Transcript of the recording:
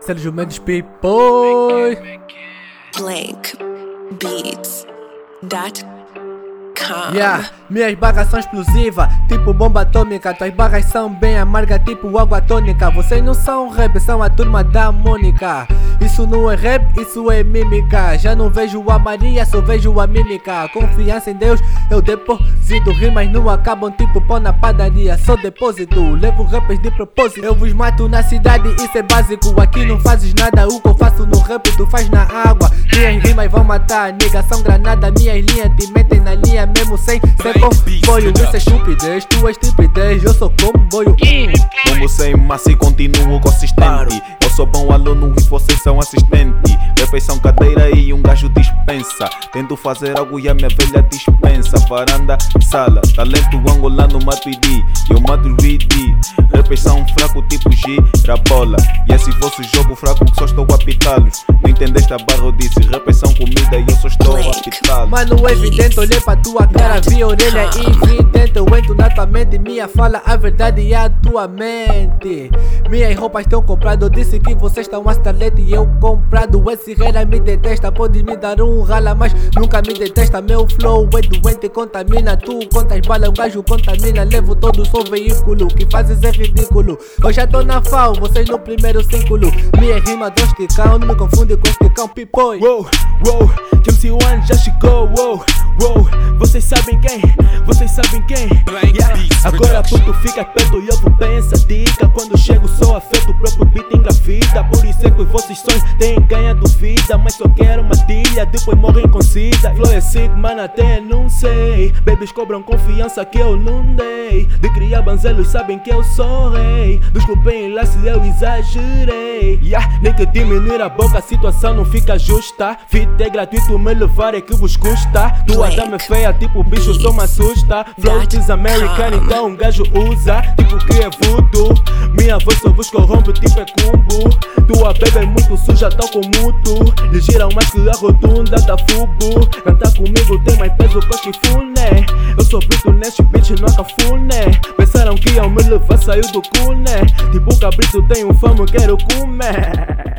Sérgio Mendes People. Blank Beats. Dot com. Yeah, minhas barras são explosivas, tipo bomba atômica. Tuas barras são bem amargas, tipo água tônica. Vocês não são rap, são a turma da Mônica. Isso não é rap, isso é mímica. Já não vejo a Maria, só vejo a mímica. Confiança em Deus, eu deposito. Rimas não acabam, tipo pão na padaria. Só depósito, levo rappers de propósito. Eu vos mato na cidade, isso é básico. Aqui não fazes nada, o que eu faço no rap, tu faz na água. Minhas rimas vão matar, nigga, são granada. Minhas linhas te metem na linha mesmo sem ser comboio. Isso é estupidez, tu és estupidez, eu sou comboio. Hum. Como sem massa e continuo consistente. Eu sou bom aluno e vocês são assistente. Refeição, cadeira e um gajo dispensa. Tento fazer algo e a minha velha dispensa. Varanda, sala, talento angolano mato ID. Eu mato Refeição fraco tipo G, bola. E esse vosso jogo fraco que só estou a pitá-los. Não entendeste a barra, eu disse refeição, comida e eu só estou a pitá-los. Mano, é evidente, olhei pra tua cara, vi a orelha evidente. Eu entro na tua mente, minha fala a verdade e a tua mente. Minhas roupas estão compradas, eu disse que vocês estão a starlet e eu comprado. Esse rei me detesta, pode me dar um rala, mas nunca me detesta. Meu flow é doente, contamina. Tu contas bala, um gajo contamina. Levo todo o seu veículo, que fazes é ridículo. Eu já tô na FAO, vocês no primeiro círculo. Minha rima do esticão, não me confunde com esticão, pipoi. Wow, wow, James One já chegou, wow, wow. Vocês sabem quem? Vocês sabem quem? Yeah. Agora puto fica perto e eu vou pensa dica. Quando chego sou afeto, o próprio beat engravida. Por isso é que os vossos sonhos têm ganhado vida. Mas só quero uma tilha, depois morrem com sida. Flow é Sigma, até não sei. Babies cobram confiança que eu não dei. De criar banzelos sabem que eu sou rei. Desculpem lá se eu exagerei. Yeah. Nem que diminuir a boca, a situação não fica justa. Fita é gratuito, me levar é que vos custa. Tua dama é feia, tipo bicho, só me assusta. Flow is American, então um gajo usa. Tipo que é voodoo. Minha voz só vos corrompe, tipo é cumbo. Tua bebê é muito suja, tal como tu. Ligeira mais que a rotunda da fubu. Cantar comigo tem mais peso que funé. Eu sou bruto neste bitch, não cafuné. Pensaram que iam me levar, saiu do cu, né? Tipo cabrito, tenho fama, quero comer. man.